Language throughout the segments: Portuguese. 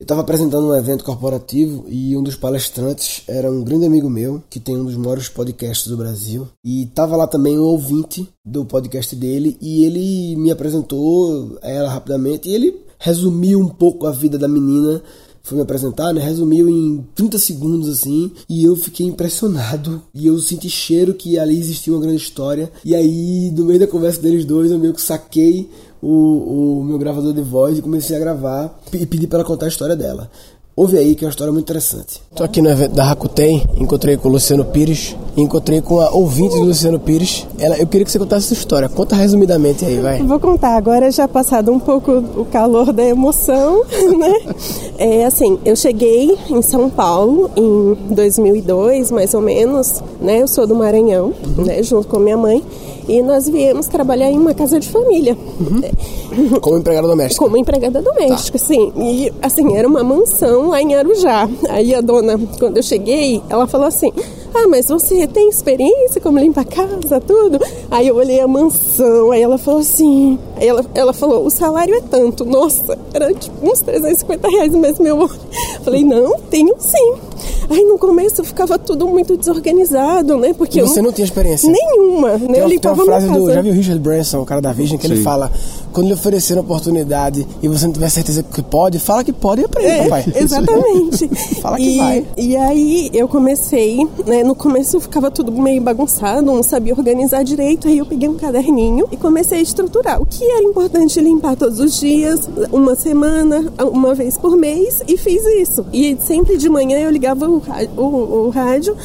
Eu estava apresentando um evento corporativo e um dos palestrantes era um grande amigo meu, que tem um dos maiores podcasts do Brasil. E estava lá também um ouvinte do podcast dele e ele me apresentou ela rapidamente e ele resumiu um pouco a vida da menina foi me apresentar, né? Resumiu em 30 segundos assim, e eu fiquei impressionado. E eu senti cheiro que ali existia uma grande história. E aí, no meio da conversa deles dois, eu meio que saquei o, o meu gravador de voz e comecei a gravar e pedi para ela contar a história dela. Ouve aí que é uma história muito interessante. Estou aqui no evento da Rakuten, encontrei com o Luciano Pires, encontrei com a ouvinte do Luciano Pires. Ela, eu queria que você contasse essa história. Conta resumidamente aí, vai. Vou contar. Agora já passado um pouco o calor da emoção, né? É assim, eu cheguei em São Paulo em 2002, mais ou menos, né? Eu sou do Maranhão, uhum. né? Junto com minha mãe. E nós viemos trabalhar em uma casa de família. Uhum. Como empregada doméstica? Como empregada doméstica, tá. sim. E, assim, era uma mansão lá em Arujá. Aí a dona, quando eu cheguei, ela falou assim: ah, mas você tem experiência como limpar a casa, tudo? Aí eu olhei a mansão, aí ela falou assim. Aí ela, ela falou: o salário é tanto. Nossa, era tipo uns 350 reais mês meu. Falei: não, tenho sim. Aí no começo ficava tudo muito desorganizado, né? Porque e você não tinha experiência? Nenhuma, né? Tem uma, eu tem uma frase do. Já viu o Richard Branson, o cara da Virgem, que Sim. ele fala: quando lhe oferecer a oportunidade e você não tiver certeza que pode, fala que pode e aprende, é, papai. Exatamente. fala que e, vai. E aí eu comecei, né? No começo ficava tudo meio bagunçado, não sabia organizar direito. Aí eu peguei um caderninho e comecei a estruturar o que era importante limpar todos os dias, uma semana, uma vez por mês, e fiz isso. E sempre de manhã eu ligava o, o, o rádio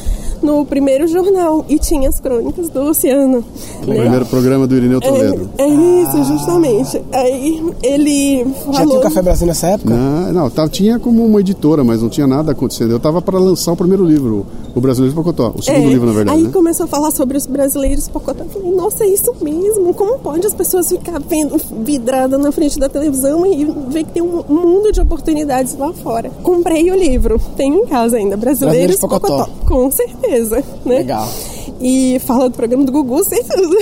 no primeiro jornal e tinha as crônicas do Luciano. Né? Primeiro programa do Irineu Toledo. É, é isso, justamente. Aí ele falou... Já tinha o Café Brasil nessa época? Não, não tá, tinha como uma editora, mas não tinha nada acontecendo. Eu estava para lançar o primeiro livro, O Brasileiro Pocotó. O segundo é, livro, na verdade. Aí né? começou a falar sobre os brasileiros Pocotó. Eu falei, nossa, é isso mesmo. Como pode as pessoas ficar vendo vidrada na frente da televisão e ver que tem um mundo de oportunidades lá fora? Comprei o livro. Tenho em casa ainda. Brasileiros, Brasileiros Pocotó. Pocotó. Com certeza. Né? Legal e fala do programa do Gugu, sei tudo.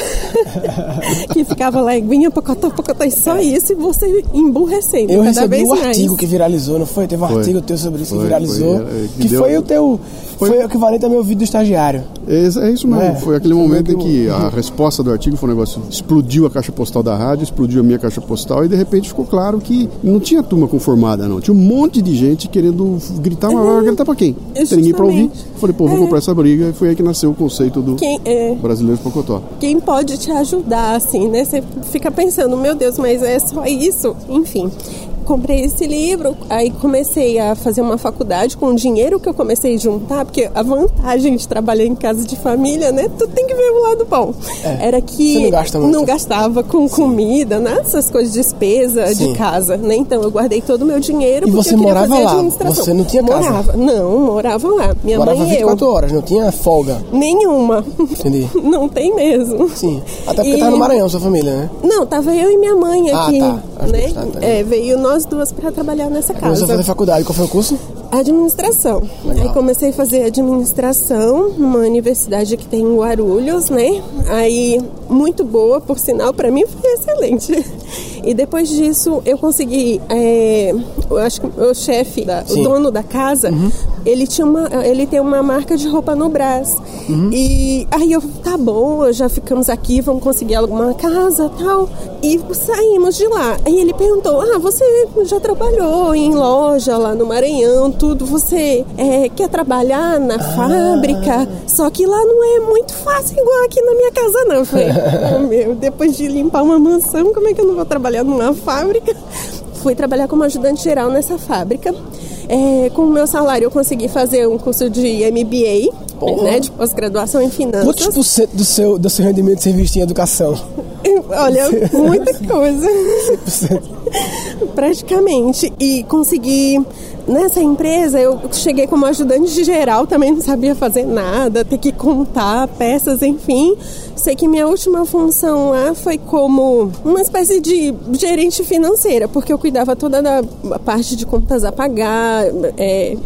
que ficava lá, aguinha, pocotó, pocotó, e só isso, e você emburrecendo. Eu cada recebi o um artigo que viralizou, não foi? Teve um foi. artigo teu sobre isso foi, que viralizou. Foi, é, que, que foi o teu foi, foi equivalente ao meu vídeo do estagiário. É, é isso mesmo. É, foi aquele momento em que a resposta do artigo foi um negócio. Explodiu a caixa postal da rádio, explodiu a minha caixa postal e de repente ficou claro que não tinha turma conformada, não. Tinha um monte de gente querendo gritar, mas vai gritar pra quem? Não tem ninguém pra ouvir. Falei, pô, vou é. comprar essa briga. E foi aí que nasceu o conceito do quem, é, Brasileiro de Pocotó. Quem pode te ajudar, assim, né? Você fica pensando, meu Deus, mas é só isso? Enfim comprei esse livro, aí comecei a fazer uma faculdade com o dinheiro que eu comecei a juntar, porque a vantagem de trabalhar em casa de família, né? Tu tem que ver o lado bom. É, Era que não, não, gastava com Sim. comida, né? Essas coisas de despesa Sim. de casa, né? Então eu guardei todo o meu dinheiro. E você morava lá? Você não tinha casa? Morava. Não, morava lá. Minha morava mãe 24 eu. horas, não tinha folga? Nenhuma. Entendi. não tem mesmo. Sim. Até porque e... tava no Maranhão, sua família, né? Não, tava eu e minha mãe ah, aqui. Ah, tá. Né? Tá, tá. É, veio nós duas para trabalhar nessa casa. Começou a fazer faculdade, qual foi o curso? Administração. Legal. Aí comecei a fazer administração numa universidade que tem em Guarulhos, né? Aí, muito boa, por sinal, para mim foi excelente. E depois disso, eu consegui. É, eu acho que o chefe, da, o dono da casa, uhum. ele, tinha uma, ele tem uma marca de roupa no Brás. Uhum. E aí eu, tá bom, já ficamos aqui, vamos conseguir alguma casa tal. E saímos de lá. Aí ele perguntou: Ah, você já trabalhou em loja lá no Maranhão, tudo. Você é, quer trabalhar na ah. fábrica? Só que lá não é muito fácil igual aqui na minha casa, não. Oh, meu, depois de limpar uma mansão, como é que eu não vou trabalhar? numa fábrica. Fui trabalhar como ajudante geral nessa fábrica. É, com o meu salário eu consegui fazer um curso de MBA, né, de pós-graduação em finanças. Quantos por cento do seu, do seu rendimento você investiu em educação? Olha, muita coisa. 100%. Praticamente. E consegui nessa empresa eu cheguei como ajudante de geral, também não sabia fazer nada, ter que contar peças, enfim. Sei que minha última função lá foi como uma espécie de gerente financeira, porque eu cuidava toda da parte de contas a pagar, é,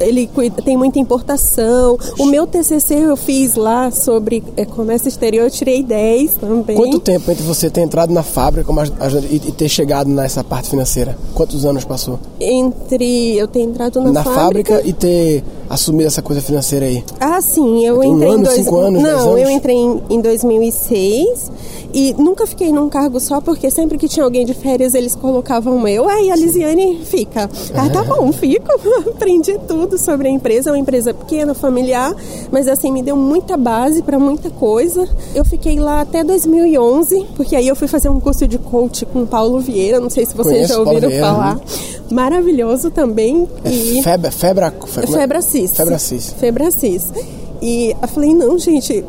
ele tem muita importação. O meu TCC eu fiz lá sobre é, comércio exterior, eu tirei 10 também. Quanto tempo entre você ter entrado na fábrica e ter chegado nessa parte financeira? Quantos anos passou? Entre eu ter entrado na, na fábrica, fábrica e ter assumido essa coisa financeira aí? Ah, sim, eu um entrei ano, em dois... cinco anos, Não, anos? eu entrei em, em 2006 e nunca fiquei num cargo só porque sempre que tinha alguém de férias eles colocavam eu, aí a Lisiane fica. Ah, tá bom, fico. Aprendi tudo sobre a empresa, é uma empresa pequena, familiar, mas assim me deu muita base para muita coisa. Eu fiquei lá até 2011, porque aí eu fui fazer um curso de coach com o Paulo Vieira, não sei se vocês Conheço já ouviram falar. Maravilhoso também. E... Febra, febra, fe- como é? Febracis. Febracis. Febracis. E eu falei, não, gente,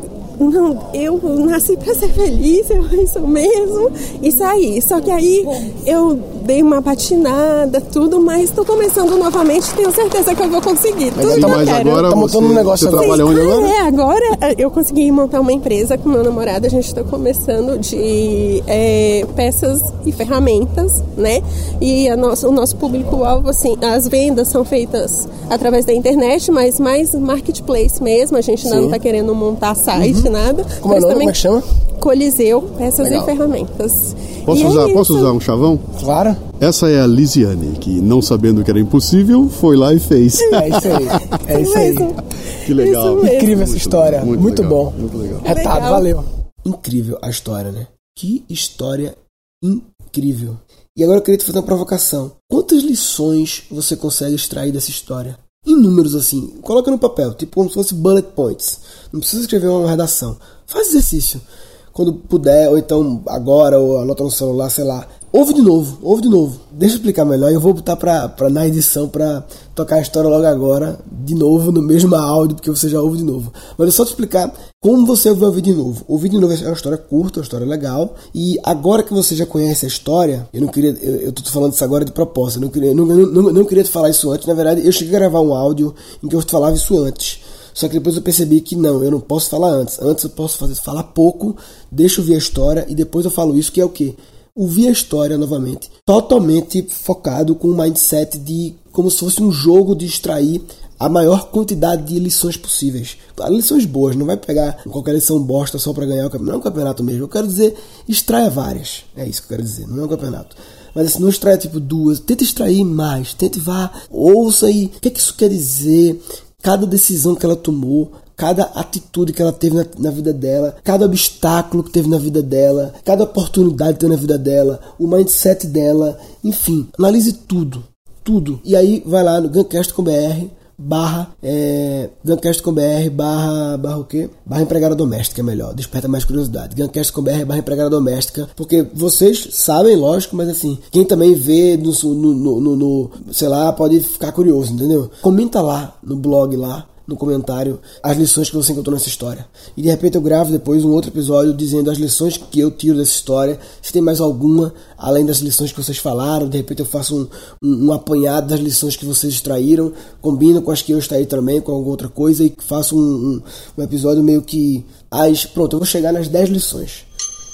não, eu nasci para ser feliz, eu isso mesmo, e saí. Só que aí eu dei uma patinada, tudo, mas estou começando novamente, tenho certeza que eu vou conseguir. Tudo que eu Mas quero. agora Tá você, montando um negócio você trabalha onde Ah, agora? É, agora eh, eu consegui montar uma empresa com meu namorado, a gente está começando de eh, peças e ferramentas, né? E a nossa, o nosso público-alvo, assim, as vendas são feitas através da internet, mas mais marketplace mesmo, a gente ainda não está querendo montar site, nada. Como é nome? também Como é que chama? Coliseu, peças Legal. e ferramentas. Posso E é usar, posso isso. usar um chavão? Claro. Essa é a Lisiane, que não sabendo que era impossível, foi lá e fez. É isso aí. É isso aí. mesmo. que legal. Isso mesmo. Incrível essa história. muito Muito, legal, bom. muito legal. Retado, Legal. valeu. Incrível a história, né? Que história incrível. E agora eu queria te fazer uma provocação. Quantas lições você consegue extrair dessa história? Em números assim, coloca no papel, tipo como se fosse bullet points. Não precisa escrever uma redação. Faz exercício. Quando puder, ou então agora, ou anota no celular, sei lá. Ouve de novo, ouve de novo. Deixa eu explicar melhor. Eu vou botar pra, pra, na edição pra tocar a história logo agora, de novo, no mesmo áudio, porque você já ouve de novo. Mas eu só te explicar como você vai ouvir de novo. Ouvir de novo é uma história curta, uma história legal. E agora que você já conhece a história, eu não queria. Eu, eu tô falando isso agora de propósito. Eu não queria, não, não, não, queria te falar isso antes. Na verdade, eu cheguei a gravar um áudio em que eu te falava isso antes. Só que depois eu percebi que não, eu não posso falar antes. Antes eu posso fazer, falar pouco, deixa eu ouvir a história e depois eu falo isso, que é o quê? Ouvir a história novamente, totalmente focado com o mindset de como se fosse um jogo de extrair a maior quantidade de lições possíveis. Lições boas, não vai pegar qualquer lição bosta só para ganhar o campeonato. Não é um campeonato mesmo. Eu quero dizer, extraia várias. É isso que eu quero dizer, não é um campeonato. Mas assim, não extraia tipo duas, tenta extrair mais, tente vá, ouça aí, o que, é que isso quer dizer, cada decisão que ela tomou, cada atitude que ela teve na, na, vida dela, cada obstáculo que teve na vida dela, cada oportunidade que teve na vida dela, o mindset dela, enfim, analise tudo, tudo. E aí vai lá no Guncast com BR barra é, Guncast com BR barra, barra o quê? Barra empregada doméstica é melhor, desperta mais curiosidade. Guncast com BR barra empregada doméstica, porque vocês sabem, lógico, mas assim, quem também vê no, no, no, no sei lá, pode ficar curioso, entendeu? Comenta lá no blog lá no comentário as lições que você encontrou nessa história. E de repente eu gravo depois um outro episódio dizendo as lições que eu tiro dessa história. Se tem mais alguma, além das lições que vocês falaram, de repente eu faço um, um, apanhado das lições que vocês extraíram, combino com as que eu extraí também, com alguma outra coisa, e faço um, um episódio meio que. As, pronto, eu vou chegar nas 10 lições.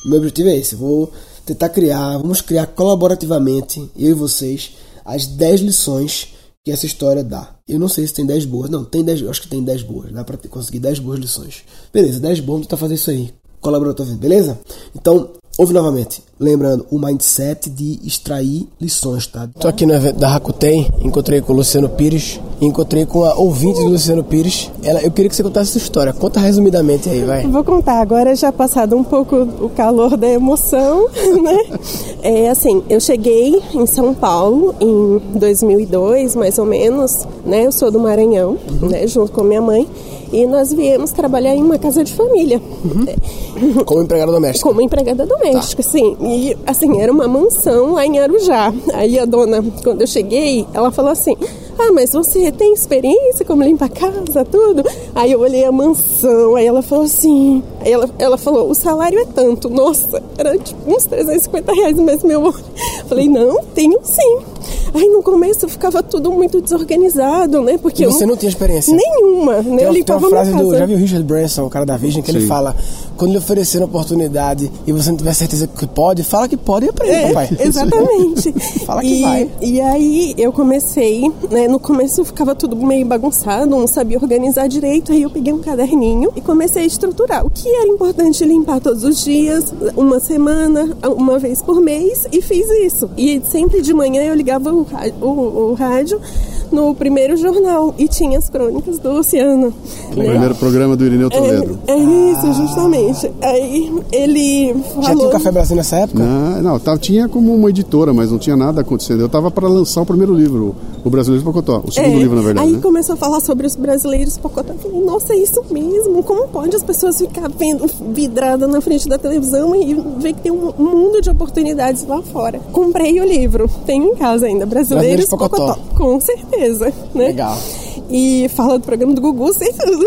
Meu objetivo é esse, eu vou tentar criar, vamos criar colaborativamente, eu e vocês, as 10 lições que essa história dá. Eu não sei se tem 10 boas. Não, tem 10, eu acho que tem 10 boas. Dá pra ter, conseguir 10 boas lições. Beleza, 10 boas, tentar fazer isso aí. Colaborador, beleza? Então, ouve novamente. Lembrando, o mindset de extrair lições, tá? Tô aqui no evento da Rakuten, encontrei com o Luciano Pires, encontrei com a ouvinte do Luciano Pires. Ela, eu queria que você contasse essa história. Conta resumidamente aí, vai. Vou contar. Agora já passado um pouco o calor da emoção, né? É assim, eu cheguei em São Paulo em 2002, mais ou menos, né? Eu sou do Maranhão, uhum. né? Junto com minha mãe. E nós viemos trabalhar em uma casa de família. Uhum. Como empregada doméstica? Como empregada doméstica, tá. sim. E, assim, era uma mansão lá em Arujá. Aí a dona, quando eu cheguei, ela falou assim, ah, mas você tem experiência como limpa a casa, tudo? Aí eu olhei a mansão, aí ela falou assim, aí ela, ela falou, o salário é tanto. Nossa, era tipo uns 350 reais mês meu. Falei, não, tenho sim. Aí no começo ficava tudo muito desorganizado, né? Porque e você eu, não tinha experiência? Nenhuma, né? Tem, eu tem limpava uma frase do. Já viu o Richard Branson, o cara da Vision, que ele Sim. fala: quando lhe oferecer uma oportunidade e você não tiver certeza que pode, fala que pode e aprende, É, papai. exatamente. Fala que e, vai. E aí eu comecei, né? No começo ficava tudo meio bagunçado, não sabia organizar direito. Aí eu peguei um caderninho e comecei a estruturar o que era importante limpar todos os dias, uma semana, uma vez por mês, e fiz isso. E sempre de manhã eu ligava o, o- o rádio no primeiro jornal e tinha as crônicas do Oceano. O primeiro programa do Irineu Toledo. É, é isso, justamente. Aí ele falou... Já tinha o Café Brasil nessa época? Não, não tava, tinha como uma editora, mas não tinha nada acontecendo. Eu tava para lançar o primeiro livro, O Brasileiro Pocotó. O segundo É, livro, na verdade. Aí né? começou a falar sobre os brasileiros pocotó. Eu falei, nossa, é isso mesmo? Como pode as pessoas ficar vendo vidrada na frente da televisão e ver que tem um mundo de oportunidades lá fora? Comprei o livro, tenho em casa ainda, Brasileiros Brasileiros Pocotó. Pocotó. Com certeza, né? Legal. E fala do programa do Gugu, tudo.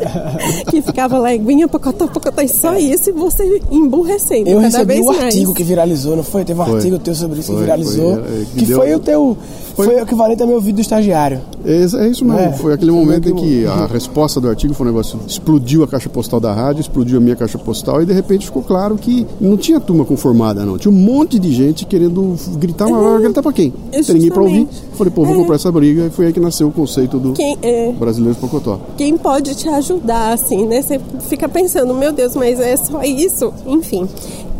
que ficava lá, Guinha, Pocotó, Pocotó, e só isso, e você emburrecendo Eu recebi o mais. artigo que viralizou, não foi? Teve um Foi. artigo teu sobre isso que Foi, viralizou. foi, é, que que deu- foi o teu. Foi, o equivalente ao meu vídeo do estagiário. É, é isso mesmo. É, foi aquele foi momento em que a resposta do artigo foi um negócio. Explodiu a caixa postal da rádio, explodiu a minha caixa postal e de repente ficou claro que não tinha turma conformada, não. Tinha um monte de gente querendo gritar, mas vai gritar pra quem? Não tem ninguém pra ouvir. Falei, pô, vou É. comprar essa briga e foi aí que nasceu o conceito do Quem, é, Brasileiro de Pocotó. quem pode te ajudar, assim, né? Você fica pensando, meu Deus, mas é só isso? Enfim.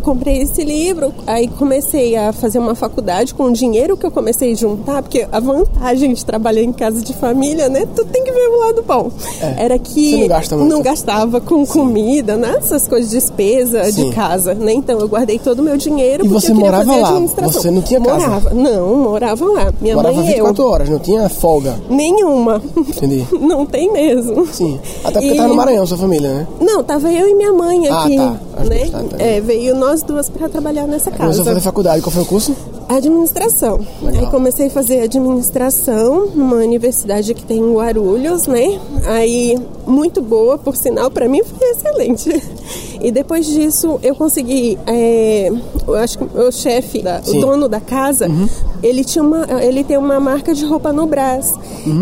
Comprei esse livro, aí comecei a fazer uma faculdade com o dinheiro que eu comecei a juntar, porque a vantagem de trabalhar em casa de família, né? Tu tem que ver o lado bom. Era que não não gastava com comida, né? Essas coisas de despesa Sim. de casa, né? Então eu guardei todo o meu dinheiro E porque você eu queria morava fazer lá? administração. Você não tinha casa? Morava. Não, morava lá. Minha Morava mãe e eu. 24 horas, não tinha folga. Nenhuma. Entendi. Não tem mesmo. Sim. Até porque E- tava no Maranhão, sua família, né? Não, tava eu e minha mãe Ah, aqui, tá. As né? duas, tá, tá. É, veio nós duas para trabalhar nessa Começou a fazer casa. faculdade. Qual foi o curso? Administração. Legal. Aí comecei a fazer administração numa universidade que tem em Guarulhos, né? Aí muito boa, por sinal, para mim foi excelente. E depois disso eu consegui, é, eu acho que o chefe, da- o dono da casa, ele tinha uma, ele tem uma marca de roupa no Brás.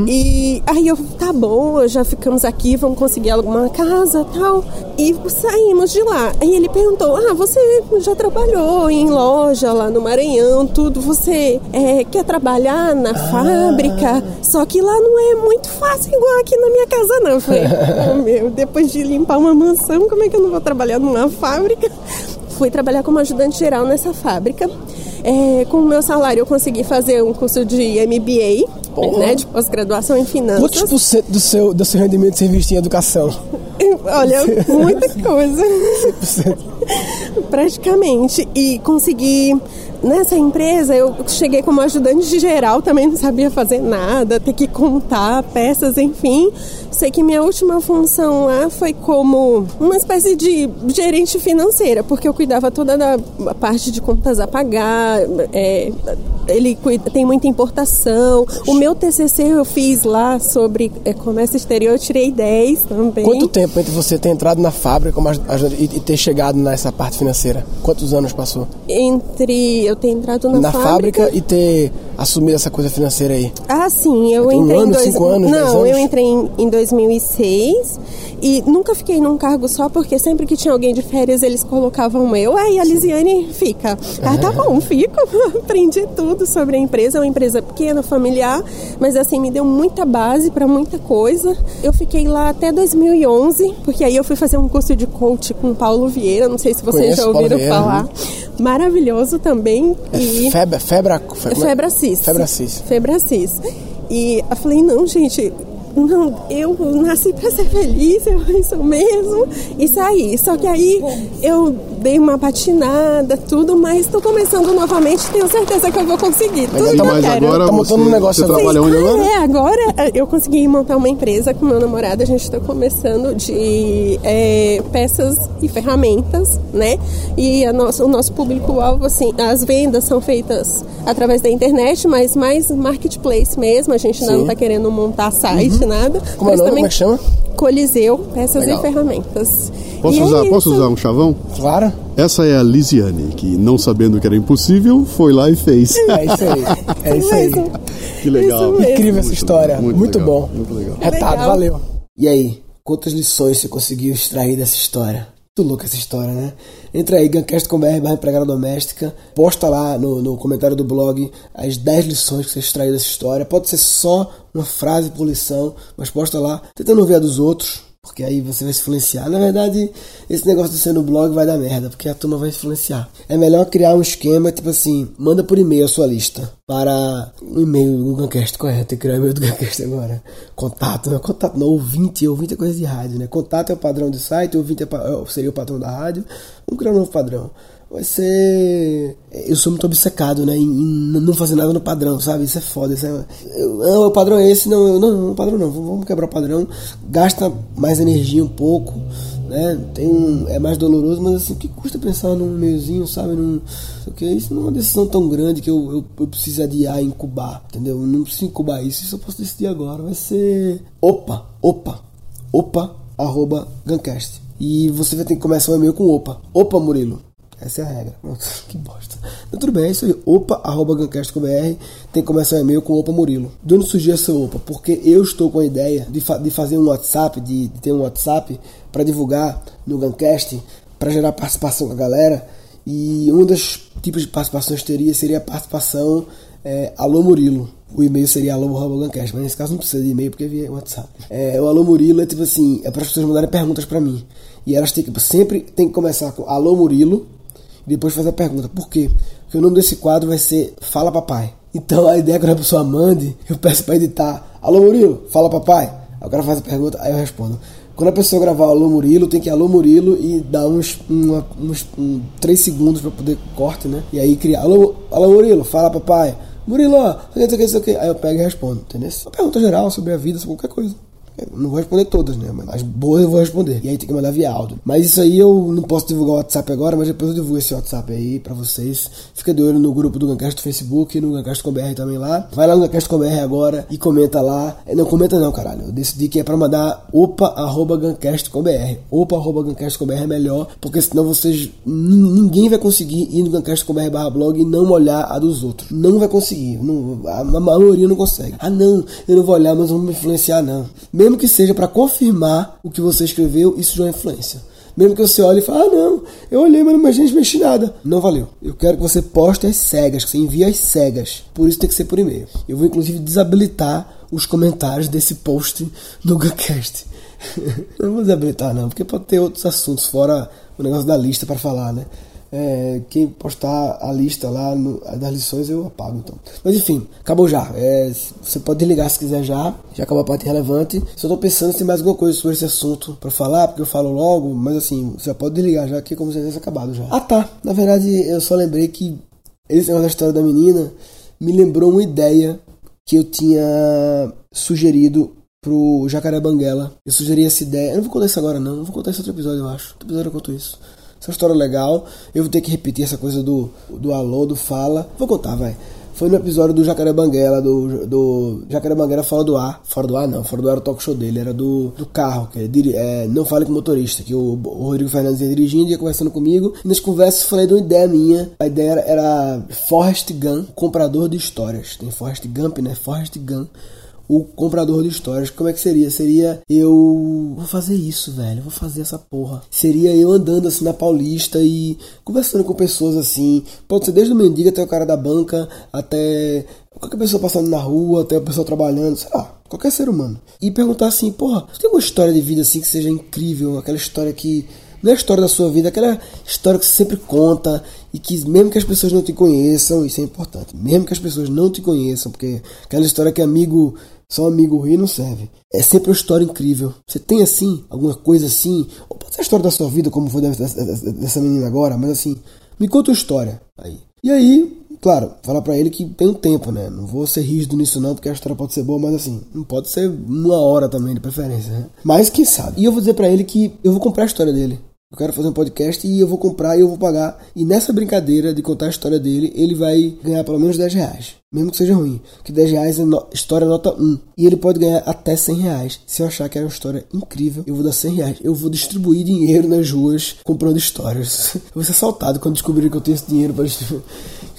E aí eu, tá bom, já ficamos aqui, vamos conseguir alguma casa, tal. E saímos de lá. Aí ele perguntou: "Ah, você já trabalhou em loja lá no Maranhão, tudo? Você é, quer trabalhar na fábrica? Só que lá não é muito fácil igual aqui na minha casa, não." Eu falei: "Oh, meu, depois de limpar uma mansão, como é que eu não vou trabalhar numa fábrica?" Fui trabalhar como ajudante geral nessa fábrica. É, com o meu salário eu consegui fazer um curso de MBA, Porra. né, de pós-graduação em finanças. Quantos por cento do seu, do seu rendimento você investia em educação? Olha, muita coisa. 100%. Praticamente. E consegui. Nessa empresa, eu cheguei como ajudante de geral, também não sabia fazer nada, ter que contar peças, enfim. Sei que minha última função lá foi como uma espécie de gerente financeira, porque eu cuidava toda da parte de contas a pagar, é, ele tem muita importação. O meu TCC eu fiz lá sobre é, comércio exterior, eu tirei 10 também. Quanto tempo entre você ter entrado na fábrica e ter chegado nessa parte financeira? Quantos anos passou? Entre eu ter entrado na, Na, fábrica. e ter assumido essa coisa financeira aí? Ah, sim, eu Tem um entrei ano, em dois... cinco anos, Não, anos? eu entrei em, em 2006 e nunca fiquei num cargo só porque sempre que tinha alguém de férias eles colocavam eu. Aí a Lisiane fica. Ah, tá bom, fico. Aprendi tudo sobre a empresa. É uma empresa pequena, familiar, mas assim me deu muita base para muita coisa. Eu fiquei lá até 2011 porque aí eu fui fazer um curso de coach com o Paulo Vieira. Não sei se vocês Conheço já ouviram Vieira, falar. Maravilhoso também. E... É Febra, febra, fe- como é? Febracis. Febracis. Febracis. E eu falei, não, gente, não, eu nasci pra ser feliz, eu isso mesmo, e saí. Só que aí eu dei uma patinada, tudo, mas tô começando novamente, tenho certeza que eu vou conseguir. Tudo que eu Mas quero. agora Tá montando um negócio você trabalha onde agora? É, agora é, eu consegui montar uma empresa com meu namorado. A gente está começando de é, peças e ferramentas, né? E a nossa, o nosso público-alvo, assim, as vendas são feitas através da internet, mas mais marketplace mesmo. A gente ainda não está querendo montar site existe nada. Como é o nome? Como é que chama? Coliseu, peças Legal. e ferramentas. Posso E é usar, posso isso. usar um chavão? Claro. Essa é a Lisiane, que não sabendo que era impossível, foi lá e fez. É isso aí. É isso aí. que legal. Incrível essa Muito história. legal, Muito, muito legal, bom. muito legal. Retado, Legal. valeu. E aí, quantas lições você conseguiu extrair dessa história? Muito louca essa história, né? Entra aí, gancast.com.br barra empregada doméstica, posta lá no, no comentário do blog as 10 lições que você extraiu dessa história. Pode ser só uma frase por lição, mas posta lá, tentando ver a dos outros, porque aí você vai se influenciar. Na verdade, esse negócio de ser no blog vai dar merda, porque a turma vai influenciar. É melhor criar um esquema, tipo assim, manda por e-mail a sua lista para o e-mail do Guncast, correto, tem que criar o e-mail do Guncast agora. Contato, não é contato, não, ouvinte, ouvinte é coisa de rádio, né? Contato é o padrão do site, ouvinte é, é- seria o padrão da rádio. Vamos criar um novo padrão. Vai ser. Eu sou muito obcecado, né? Em, não fazer nada no padrão, sabe? Isso é foda. Isso é... eu- não, o padrão é esse, não, eu, não, o padrão não. Vamos quebrar o padrão. Gasta mais energia um pouco, né? Tem um, é mais doloroso, mas assim, o que custa pensar num meiozinho, sabe? Num, que, isso não é uma decisão tão grande que eu, eu, eu preciso adiar incubar, entendeu? Eu não preciso incubar isso, isso eu posso decidir agora. Vai ser. Opa, opa, opa, arroba Guncast. E você vai ter que começar o e-mail com opa. Opa, Murilo. Essa é a regra. Que bosta. Mas tudo bem, é isso aí. Opa, arroba Guncast.br. Tem que começar o e-mail com Opa Murilo. De onde surgiu essa Opa? Porque eu estou com a ideia de, fa- de fazer um WhatsApp, de, de ter um WhatsApp para divulgar no Guncast, para gerar participação com a galera. E um dos tipos de participações teria seria a participação é, Alô Murilo. O e-mail seria alô.gancast, mas nesse caso não precisa de e-mail porque é WhatsApp. É, o Alô Murilo é tipo assim, é para as pessoas mandarem perguntas para mim. E elas têm que, sempre tem que começar com Alô Murilo e depois fazer a pergunta. Por quê? Porque o nome desse quadro vai ser Fala Papai. Então a ideia é quando a pessoa mande, eu peço para editar Alô Murilo, fala papai. Aí o cara faz a pergunta, aí eu respondo. Quando a pessoa gravar Alô Murilo, tem que Alô Murilo e dar uns, uma- uns um, 3 segundos para poder corte, né? E aí criar Alô, Alô Murilo, fala papai. Murilo, sei o que, sei o que. Aí eu pego e respondo, entendeu? Uma pergunta geral sobre a vida, sobre qualquer coisa. Não vou responder todas, né? Mas as boas eu vou responder. E aí tem que mandar via áudio. Mas isso aí eu não posso divulgar o WhatsApp agora, mas depois eu divulgo esse WhatsApp aí pra vocês. Fica de olho no grupo do Gancast do Facebook, no Gancast.com.br também lá. Vai lá no Gancast.com.br agora e comenta lá. Eh, Não comenta não, caralho. Eu decidi que é pra mandar opa.gancast.com.br. Opa.gancast.com.br é melhor, porque senão vocês... nin- Ninguém vai conseguir ir no Gancast.com.br barra blog e não olhar a dos outros. Não vai conseguir. Não, a, a maioria não consegue. Ah, não, eu não vou olhar, mas não vou me influenciar, não. Mesmo que seja pra confirmar o que você escreveu, isso já é influência. Mesmo que você olhe e fale, ah não, eu olhei, mas não mexi nada. Não valeu. Eu quero que você poste as cegas, que você envie as cegas. Por isso tem que ser por e-mail. Eu vou inclusive desabilitar os comentários desse post no Guncast. não vou desabilitar não, porque pode ter outros assuntos fora o negócio da lista para falar, né? É, quem postar a lista lá no, das lições eu apago então. Mas enfim, acabou já. É, você pode desligar se quiser já. Já acabou a parte relevante. Só tô pensando se tem mais alguma coisa sobre esse assunto pra falar, porque eu falo logo, mas assim, você pode desligar já que é como se tivesse acabado já. Ah tá, na verdade eu só lembrei que esse negócio da história da menina me lembrou uma ideia que eu tinha sugerido pro Jacaré Banguela. Eu sugeri essa ideia. Eu não vou contar isso agora, não. Não vou contar isso outro episódio, eu acho. Outro episódio eu conto isso. Essa é história legal. Eu vou ter que repetir essa coisa do, do alô, do fala. Vou contar, vai. Foi no episódio do Jacaré Banguela, do, do Jacaré Banguela fora do ar. Fora do ar, não. Fora do ar era o talk show dele. Era do, do carro, que é, é, Não Fale com o Motorista, que o, o Rodrigo Fernandes ia dirigindo, ia conversando comigo. E nas conversas falei de uma ideia minha. A ideia era, era Forrest Gump, comprador de histórias. Tem Forrest Gump, né? Forrest Gump o comprador de histórias. Como é que seria? Seria eu. Vou fazer isso, velho. Vou fazer essa porra. Seria eu andando assim na Paulista e conversando com pessoas assim. Pode ser desde o mendigo até o cara da banca, até qualquer pessoa passando na rua, até a pessoa trabalhando, sei lá. Qualquer ser humano. E perguntar assim, porra, você tem alguma história de vida assim que seja incrível? Aquela história que. Não é a história da sua vida, aquela história que você sempre conta e que mesmo que as pessoas não te conheçam, isso é importante, mesmo que as pessoas não te conheçam, porque aquela história que amigo, só amigo rir não serve. É sempre uma história incrível. Você tem assim, alguma coisa assim, ou pode ser a história da sua vida, como foi dessa, dessa- menina agora, mas assim, me conta uma história aí. E aí, claro, falar pra ele que tem um tempo, né? Não vou ser rígido nisso não, porque a história pode ser boa, mas assim, não pode ser uma hora também de preferência, né? Mas quem sabe. E eu vou dizer pra ele que eu vou comprar a história dele. Eu quero fazer um podcast e eu vou comprar e eu vou pagar. E nessa brincadeira de contar a história dele, ele vai ganhar pelo menos 10 reais. Mesmo que seja ruim. Que 10 reais é no... história nota 1. E ele pode ganhar até 100 reais. Se eu achar que é uma história incrível, eu vou dar 100 reais. Eu vou distribuir dinheiro nas ruas comprando histórias. Eu vou ser assaltado quando descobrir que eu tenho esse dinheiro para distribuir.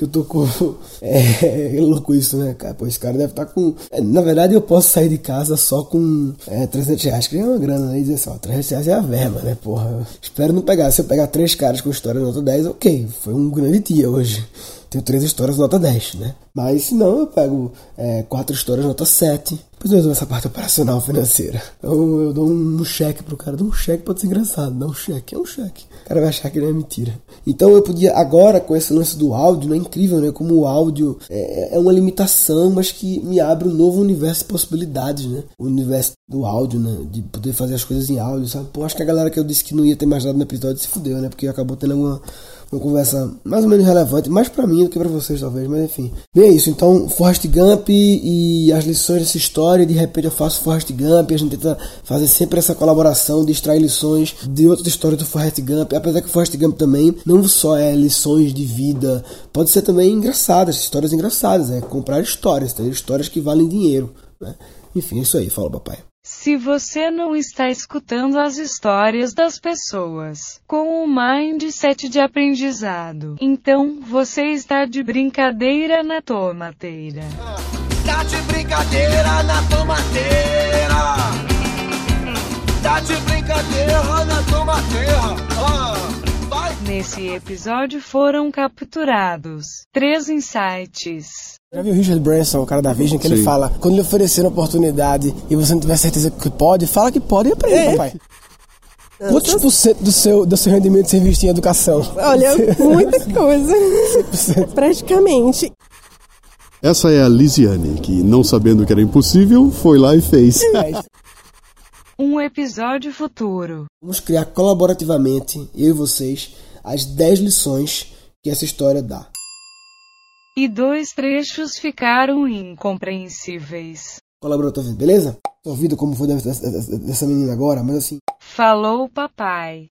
Que eu tô com. É, é louco isso, né, cara? Pô, esse cara deve estar tá com. É, na verdade, eu posso sair de casa só com é, 300 reais, que é uma grana, né? E dizer assim, ó, 300 reais é a verba, né, porra? Espero não pegar. Se eu pegar três caras com história nota 10, ok. Foi um grande dia hoje. Tenho três histórias nota 10, né? Mas se não, eu pego é, quatro histórias nota 7. Depois eu essa parte operacional financeira. Eu, eu dou um, cheque pro cara. Dou um cheque, pode ser engraçado. Dá um cheque, é um cheque. O cara vai achar que não é mentira. Então eu podia, agora com esse lance do áudio, não é incrível, né? Como o áudio é, é uma limitação, mas que me abre um novo universo de possibilidades, né? O universo do áudio, né? De poder fazer as coisas em áudio, sabe? Pô, acho que a galera que eu disse que não ia ter mais nada no episódio se fudeu, né? Porque acabou tendo alguma uma conversa mais ou menos relevante, mais para mim do que para vocês talvez, mas enfim. Bem, é isso. Então, Forrest Gump e as lições dessa história, de repente eu faço Forrest Gump, a gente tenta fazer sempre essa colaboração de extrair lições de outras histórias do Forrest Gump, apesar que Forrest Gump também não só é lições de vida, pode ser também engraçadas, histórias engraçadas, é comprar histórias, tá? histórias que valem dinheiro, né? Enfim, é isso aí, fala papai. Se você não está escutando as histórias das pessoas com o mindset de aprendizado, então você está de brincadeira na tomateira. Tá de brincadeira na tomateira. Tá de brincadeira na tomateira. Ah, Nesse episódio foram capturados três insights já viu o Richard Branson, o cara da Vision, que Sim. ele fala: quando lhe oferecer uma oportunidade e você não tiver certeza que pode, fala que pode e aprende, é. papai. Quantos por cento do seu, do seu rendimento você investiu em educação? Olha, muita coisa. Praticamente. Essa é a Lisiane, que, não sabendo que era impossível, foi lá e fez. um episódio futuro. Vamos criar colaborativamente, eu e vocês, as 10 lições que essa história dá e dois trechos ficaram incompreensíveis. Colaborou, tá vendo? Beleza? Tô ouvindo como foi dessa, dessa menina agora, mas assim. Falou papai.